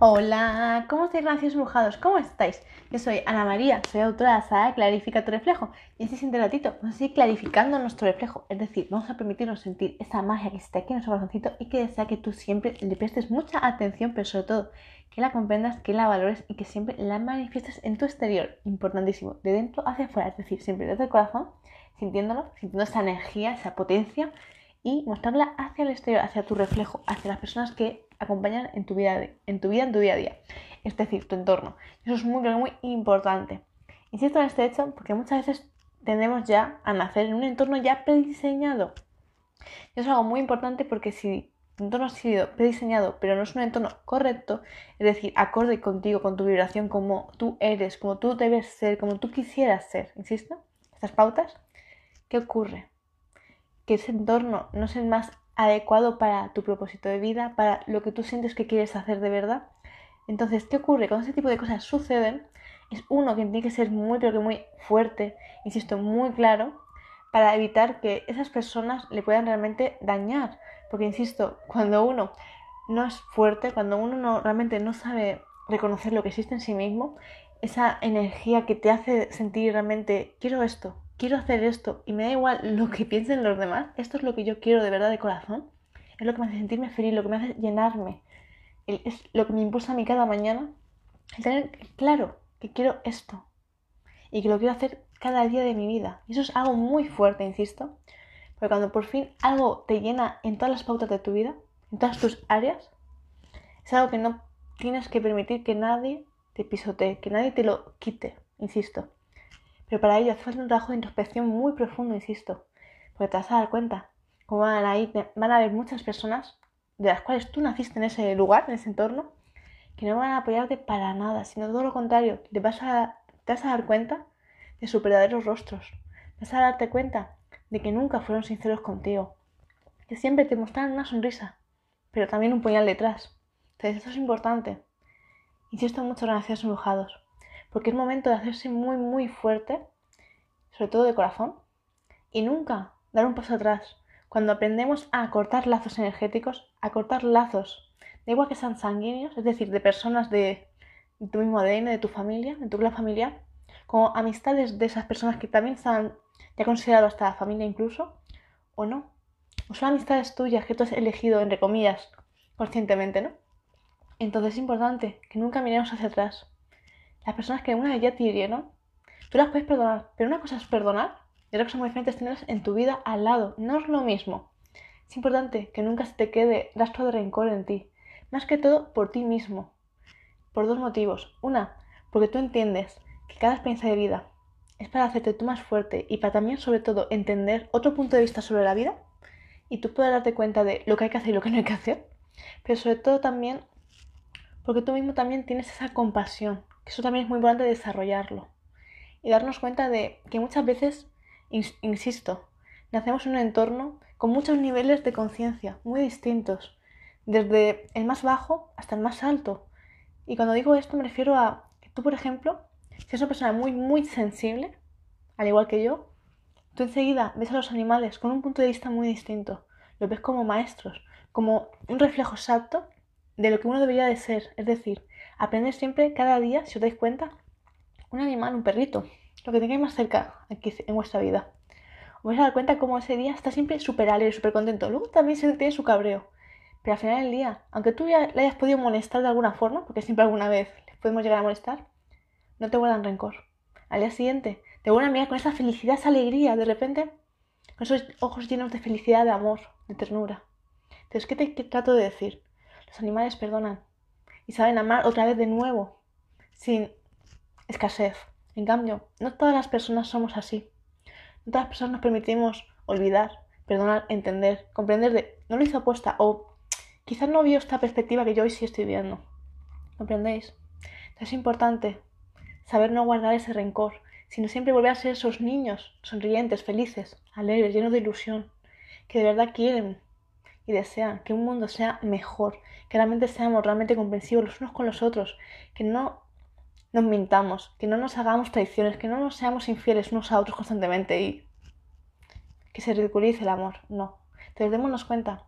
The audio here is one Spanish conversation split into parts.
Hola, ¿cómo estáis, graciosos brujados? ¿Cómo estáis? Yo soy Ana María, soy autora de la saga Clarifica tu reflejo. Y este siguiente ratito vamos a seguir clarificando nuestro reflejo. Es decir, vamos a permitirnos sentir esa magia que está aquí en nuestro corazoncito y que desea que tú siempre le prestes mucha atención, pero sobre todo que la comprendas, que la valores y que siempre la manifiestes en tu exterior. Importantísimo, de dentro hacia afuera. Es decir, siempre desde el corazón, sintiéndolo, sintiendo esa energía, esa potencia y mostrarla hacia el exterior, hacia tu reflejo, hacia las personas que acompañan en tu vida, en tu vida, en tu día a día. Es decir, tu entorno. Eso es muy, muy importante. Insisto en este hecho porque muchas veces tendemos ya a nacer en un entorno ya prediseñado. Y eso es algo muy importante porque si tu entorno ha sido prediseñado, pero no es un entorno correcto, es decir, acorde contigo, con tu vibración, como tú eres, como tú debes ser, como tú quisieras ser, insisto, estas pautas, ¿qué ocurre? Que ese entorno no es el más adecuado para tu propósito de vida, para lo que tú sientes que quieres hacer de verdad. Entonces, ¿qué ocurre? Cuando ese tipo de cosas suceden, es uno que tiene que ser muy, pero que muy fuerte, insisto, muy claro, para evitar que esas personas le puedan realmente dañar. Porque, insisto, cuando uno no es fuerte, cuando uno no, realmente no sabe reconocer lo que existe en sí mismo, esa energía que te hace sentir realmente, quiero esto, quiero hacer esto y me da igual lo que piensen los demás, esto es lo que yo quiero de verdad de corazón, es lo que me hace sentirme feliz, lo que me hace llenarme, es lo que me impulsa a mí cada mañana, el tener claro que quiero esto y que lo quiero hacer cada día de mi vida. Y eso es algo muy fuerte, insisto, porque cuando por fin algo te llena en todas las pautas de tu vida, en todas tus áreas, es algo que no tienes que permitir que nadie te pisotee, que nadie te lo quite, insisto. Pero para ello hace falta un trabajo de introspección muy profundo, insisto, porque te vas a dar cuenta cómo van a, ir, van a haber muchas personas de las cuales tú naciste en ese lugar, en ese entorno, que no van a apoyarte para nada, sino todo lo contrario, te vas a, te vas a dar cuenta de sus verdaderos rostros, vas a darte cuenta de que nunca fueron sinceros contigo, que siempre te mostraron una sonrisa, pero también un puñal detrás. Entonces, eso es importante. Insisto en muchos gracias embrujados porque es momento de hacerse muy, muy fuerte, sobre todo de corazón, y nunca dar un paso atrás. Cuando aprendemos a cortar lazos energéticos, a cortar lazos, da igual que sean sanguíneos, es decir, de personas de, tu mismo ADN, de tu familia, de tu clan familiar, como amistades de esas personas que también están ya considerado hasta familia incluso, o no. O son amistades tuyas que tú has elegido, entre comillas, conscientemente, ¿no? Entonces es importante que nunca miremos hacia atrás, las personas que una vez ya te hirieron, tú las puedes perdonar, pero una cosa es perdonar y otra cosa muy diferente es tenerlas en tu vida al lado. No es lo mismo. Es importante que nunca se te quede rastro de rencor en ti, más que todo por ti mismo. Por dos motivos. Una, porque tú entiendes que cada experiencia de vida es para hacerte tú más fuerte y para también, sobre todo, entender otro punto de vista sobre la vida y tú puedas darte cuenta de lo que hay que hacer y lo que no hay que hacer. Pero sobre todo también porque tú mismo también tienes esa compasión que eso también es muy importante desarrollarlo. Y darnos cuenta de que muchas veces, insisto, nacemos en un entorno con muchos niveles de conciencia muy distintos, desde el más bajo hasta el más alto. Y cuando digo esto me refiero a que tú, por ejemplo, si eres una persona muy, muy sensible, al igual que yo, tú enseguida ves a los animales con un punto de vista muy distinto. Los ves como maestros, como un reflejo exacto de lo que uno debería de ser. Es decir, Aprender siempre, cada día, si os dais cuenta, un animal, un perrito, lo que tengáis más cerca aquí en vuestra vida. Os vais a dar cuenta cómo ese día está siempre súper alegre, súper contento. Luego también se tiene su cabreo. Pero al final del día, aunque tú le hayas podido molestar de alguna forma, porque siempre alguna vez les podemos llegar a molestar, no te guardan rencor. Al día siguiente, te vuelven a mirar con esa felicidad, esa alegría, de repente, con esos ojos llenos de felicidad, de amor, de ternura. Entonces, ¿qué te trato de decir? Los animales perdonan, y saben amar otra vez de nuevo, sin escasez. En cambio, no todas las personas somos así. No todas las personas nos permitimos olvidar, perdonar, entender, comprender de no lo hizo apuesta o quizás no vio esta perspectiva que yo hoy sí estoy viendo. ¿Comprendéis? Es importante saber no guardar ese rencor, sino siempre volver a ser esos niños sonrientes, felices, alegres, llenos de ilusión, que de verdad quieren y desean que un mundo sea mejor, que realmente seamos realmente comprensivos los unos con los otros, que no nos mintamos, que no nos hagamos traiciones, que no nos seamos infieles unos a otros constantemente y que se ridiculice el amor. No. Entonces démonos cuenta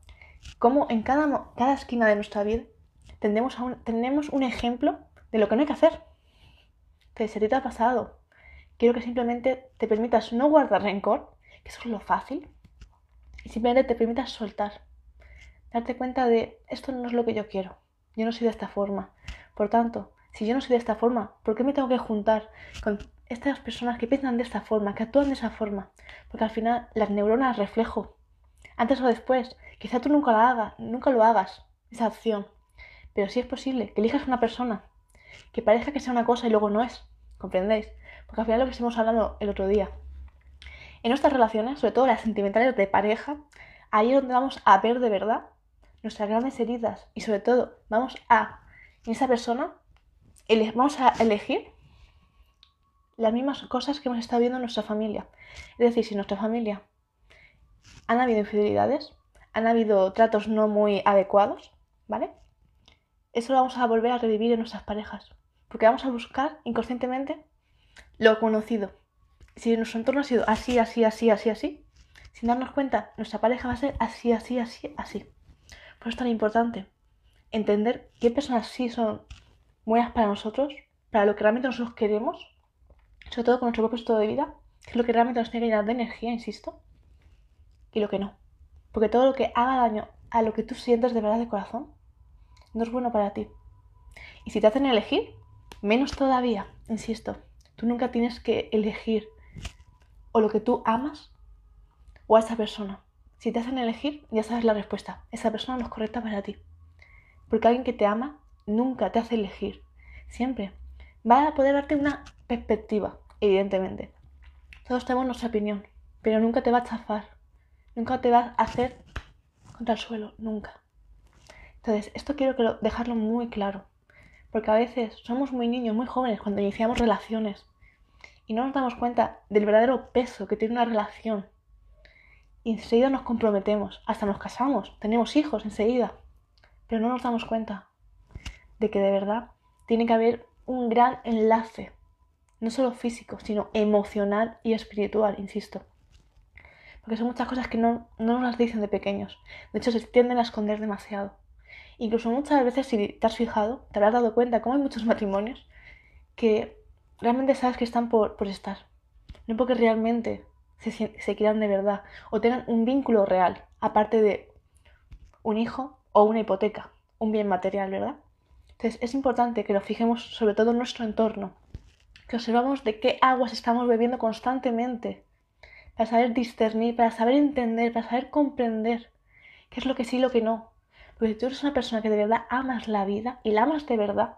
cómo en cada, cada esquina de nuestra vida tenemos, tenemos un ejemplo de lo que no hay que hacer. Entonces, si a te ha pasado, quiero que simplemente te permitas no guardar rencor, que eso es lo fácil, y simplemente te permitas soltar. Darte cuenta de esto no es lo que yo quiero. Yo no soy de esta forma. Por tanto, si yo no soy de esta forma, ¿por qué me tengo que juntar con estas personas que piensan de esta forma, que actúan de esa forma? Porque al final las neuronas reflejo. Antes o después, quizá tú nunca la hagas, nunca lo hagas, esa acción. Pero sí es posible que elijas una persona que parezca que sea una cosa y luego no es. ¿Comprendéis? Porque al final lo que estuvimos hablando el otro día. En nuestras relaciones, sobre todo las sentimentales de pareja, ahí es donde vamos a ver de verdad nuestras grandes heridas y sobre todo vamos a, en esa persona, vamos a elegir las mismas cosas que hemos estado viendo en nuestra familia. Es decir, si en nuestra familia han habido infidelidades, han habido tratos no muy adecuados, ¿vale? Eso lo vamos a volver a revivir en nuestras parejas. Porque vamos a buscar inconscientemente lo conocido. Si nuestro entorno ha sido así, así, así, así, así, sin darnos cuenta, nuestra pareja va a ser así, así, así, así. Por eso es tan importante entender qué personas sí son buenas para nosotros, para lo que realmente nosotros queremos, sobre todo con nuestro propósito de vida, que es lo que realmente nos tiene que llenar de energía, insisto, y lo que no. Porque todo lo que haga daño a lo que tú sientes de verdad de corazón, no es bueno para ti. Y si te hacen elegir, menos todavía, insisto, tú nunca tienes que elegir o lo que tú amas o a esa persona. Si te hacen elegir, ya sabes la respuesta. Esa persona no es correcta para ti. Porque alguien que te ama nunca te hace elegir. Siempre va a poder darte una perspectiva, evidentemente. Todos tenemos nuestra opinión, pero nunca te va a chafar. Nunca te va a hacer contra el suelo, nunca. Entonces, esto quiero dejarlo muy claro. Porque a veces somos muy niños, muy jóvenes cuando iniciamos relaciones y no nos damos cuenta del verdadero peso que tiene una relación y enseguida nos comprometemos, hasta nos casamos, tenemos hijos enseguida, pero no nos damos cuenta de que de verdad tiene que haber un gran enlace, no solo físico, sino emocional y espiritual, insisto. Porque son muchas cosas que no, nos las dicen de pequeños, de hecho se tienden a esconder demasiado. Incluso muchas veces, si te has fijado, te habrás dado cuenta, como hay muchos matrimonios, que realmente sabes que están por, por estar, no porque realmente se, quieran de verdad o tengan un vínculo real, aparte de un hijo o una hipoteca, un bien material, ¿verdad? Entonces es importante que lo fijemos sobre todo en nuestro entorno, que observamos de qué aguas estamos bebiendo constantemente, para saber discernir, para saber entender, para saber comprender qué es lo que sí y lo que no. Porque si tú eres una persona que de verdad amas la vida y la amas de verdad,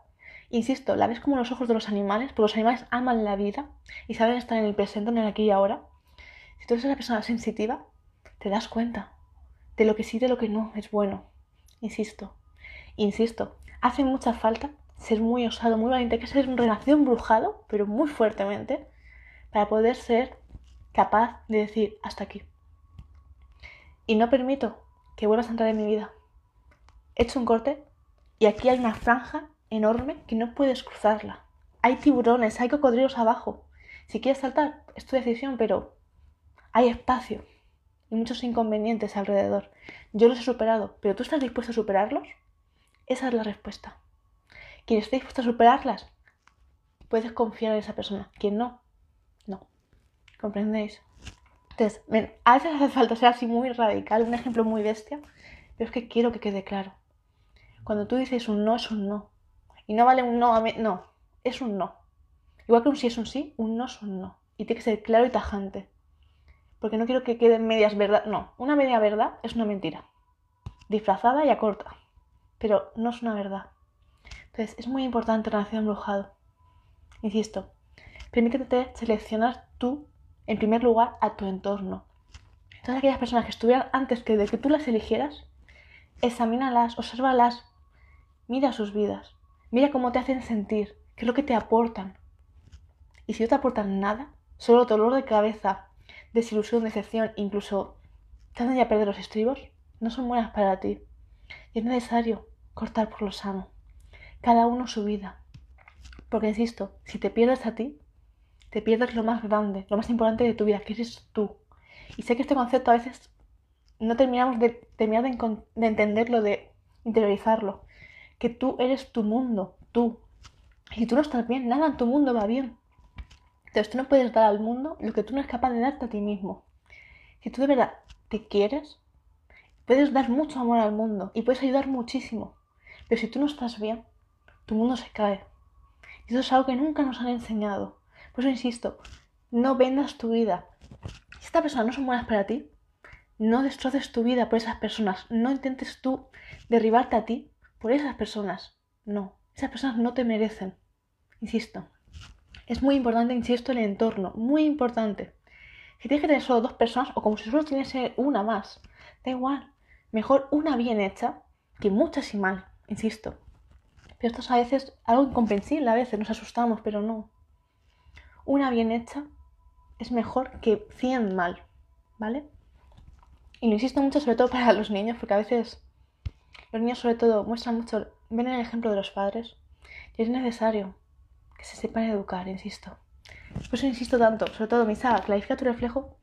insisto, la ves como los ojos de los animales, porque los animales aman la vida y saben estar en el presente, en el aquí y ahora, si tú eres una persona sensitiva, te das cuenta de lo que sí y de lo que no es bueno. Insisto, insisto, hace mucha falta ser muy osado, muy valiente, hay que ser renacido embrujado, pero muy fuertemente, para poder ser capaz de decir hasta aquí. Y no permito que vuelvas a entrar en mi vida. He hecho un corte y aquí hay una franja enorme que no puedes cruzarla. Hay tiburones, hay cocodrilos abajo. Si quieres saltar, es tu decisión, pero hay espacio y muchos inconvenientes alrededor. Yo los he superado, pero ¿tú estás dispuesto a superarlos? Esa es la respuesta. Quien esté dispuesto a superarlas, puedes confiar en esa persona. Quien no, no. ¿Comprendéis? Entonces, a veces hace falta ser así muy radical, un ejemplo muy bestia, pero es que quiero que quede claro. Cuando tú dices un no es un no. Y no vale un no a mí, no, es un no. Igual que un sí es un sí, un no es un no. Y tiene que ser claro y tajante porque no quiero que queden medias verdad. No, una media verdad es una mentira, disfrazada y a corta, pero no es una verdad. Entonces, es muy importante relación embrujado. Insisto, permítete seleccionar tú, en primer lugar, a tu entorno. Todas aquellas personas que estuvieran antes que de que tú las eligieras, examínalas, obsérvalas, mira sus vidas, mira cómo te hacen sentir, qué es lo que te aportan. Y si no te aportan nada, solo dolor de cabeza, desilusión, decepción, incluso te hacen ya perder los estribos, no son buenas para ti. Y es necesario cortar por lo sano. Cada uno su vida. Porque insisto, si te pierdes a ti, te pierdes lo más grande, lo más importante de tu vida, que eres tú. Y sé que este concepto a veces no terminamos de, terminar de, de entenderlo, de interiorizarlo. que tú eres tu mundo, tú. Y tú no estás bien, nada en tu mundo va bien. Entonces tú no puedes dar al mundo lo que tú no eres capaz de darte a ti mismo. Si tú de verdad te quieres, puedes dar mucho amor al mundo y puedes ayudar muchísimo. Pero si tú no estás bien, tu mundo se cae. Y eso es algo que nunca nos han enseñado. Por eso insisto, no vendas tu vida. Si estas personas no son buenas para ti, no destroces tu vida por esas personas. No intentes tú derribarte a ti por esas personas. No, esas personas no te merecen. Insisto. Es muy importante, insisto, el entorno. Muy importante. Si tienes que tener solo dos personas o como si solo tienes una más, da igual. Mejor una bien hecha que muchas y mal, insisto. Pero esto es a veces algo incomprensible, a veces nos asustamos, pero no. Una bien hecha es mejor que 100 mal, ¿vale? Y lo insisto mucho, sobre todo para los niños, porque a veces los niños, sobre todo, muestran mucho, ven el ejemplo de los padres, y es necesario que se sepan educar, insisto. Por eso insisto tanto, sobre todo, Misa, clarifica tu reflejo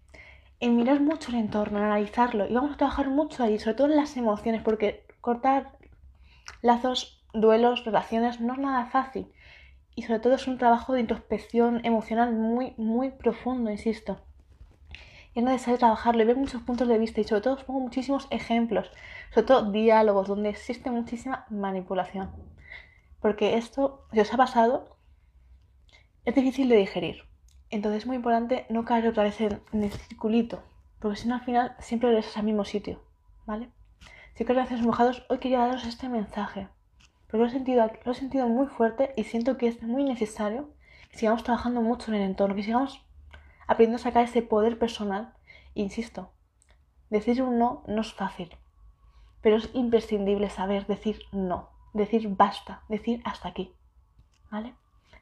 en mirar mucho el entorno, en analizarlo, y vamos a trabajar mucho ahí, sobre todo en las emociones, porque cortar lazos, duelos, relaciones no es nada fácil. Y sobre todo es un trabajo de introspección emocional muy, muy profundo, insisto es necesario trabajarlo y ver muchos puntos de vista y sobre todo os pongo muchísimos ejemplos, sobre todo diálogos donde existe muchísima manipulación. Porque esto, si os ha pasado, es difícil de digerir. Entonces es muy importante no caer otra vez en, el circulito, porque si no al final siempre regresas al mismo sitio, ¿vale? Si que gracias mojados, hoy quería daros este mensaje, porque lo he, sentido, lo he sentido muy fuerte y siento que es muy necesario que sigamos trabajando mucho en el entorno, que sigamos aprendiendo a sacar ese poder personal. Insisto, decir un no no es fácil, pero es imprescindible saber decir no, decir basta, decir hasta aquí. ¿Vale?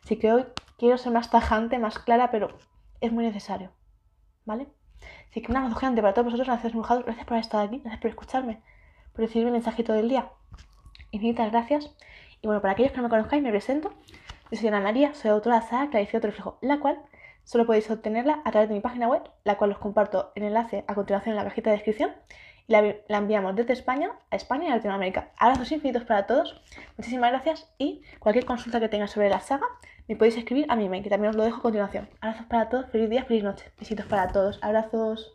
Así que hoy quiero ser más tajante, más clara, pero es muy necesario. ¿Vale? Así que un abrazo para todos vosotros, gracias mojados, gracias por estar aquí, gracias por escucharme, por recibir el mensajito del día. Infinitas gracias. Y bueno, para aquellos que no me conozcáis, me presento. Yo soy Ana María, soy autora de Saga Clarifica tu reflejo, la cual Solo podéis obtenerla a través de mi página web, la cual os comparto el enlace a continuación en la cajita de descripción. Y la, enviamos desde España a España y a Latinoamérica. Abrazos infinitos para todos. Muchísimas gracias y cualquier consulta que tengáis sobre la saga me podéis escribir a mi mail, que también os lo dejo a continuación. Abrazos para todos, feliz día, feliz noche. Besitos para todos. Abrazos.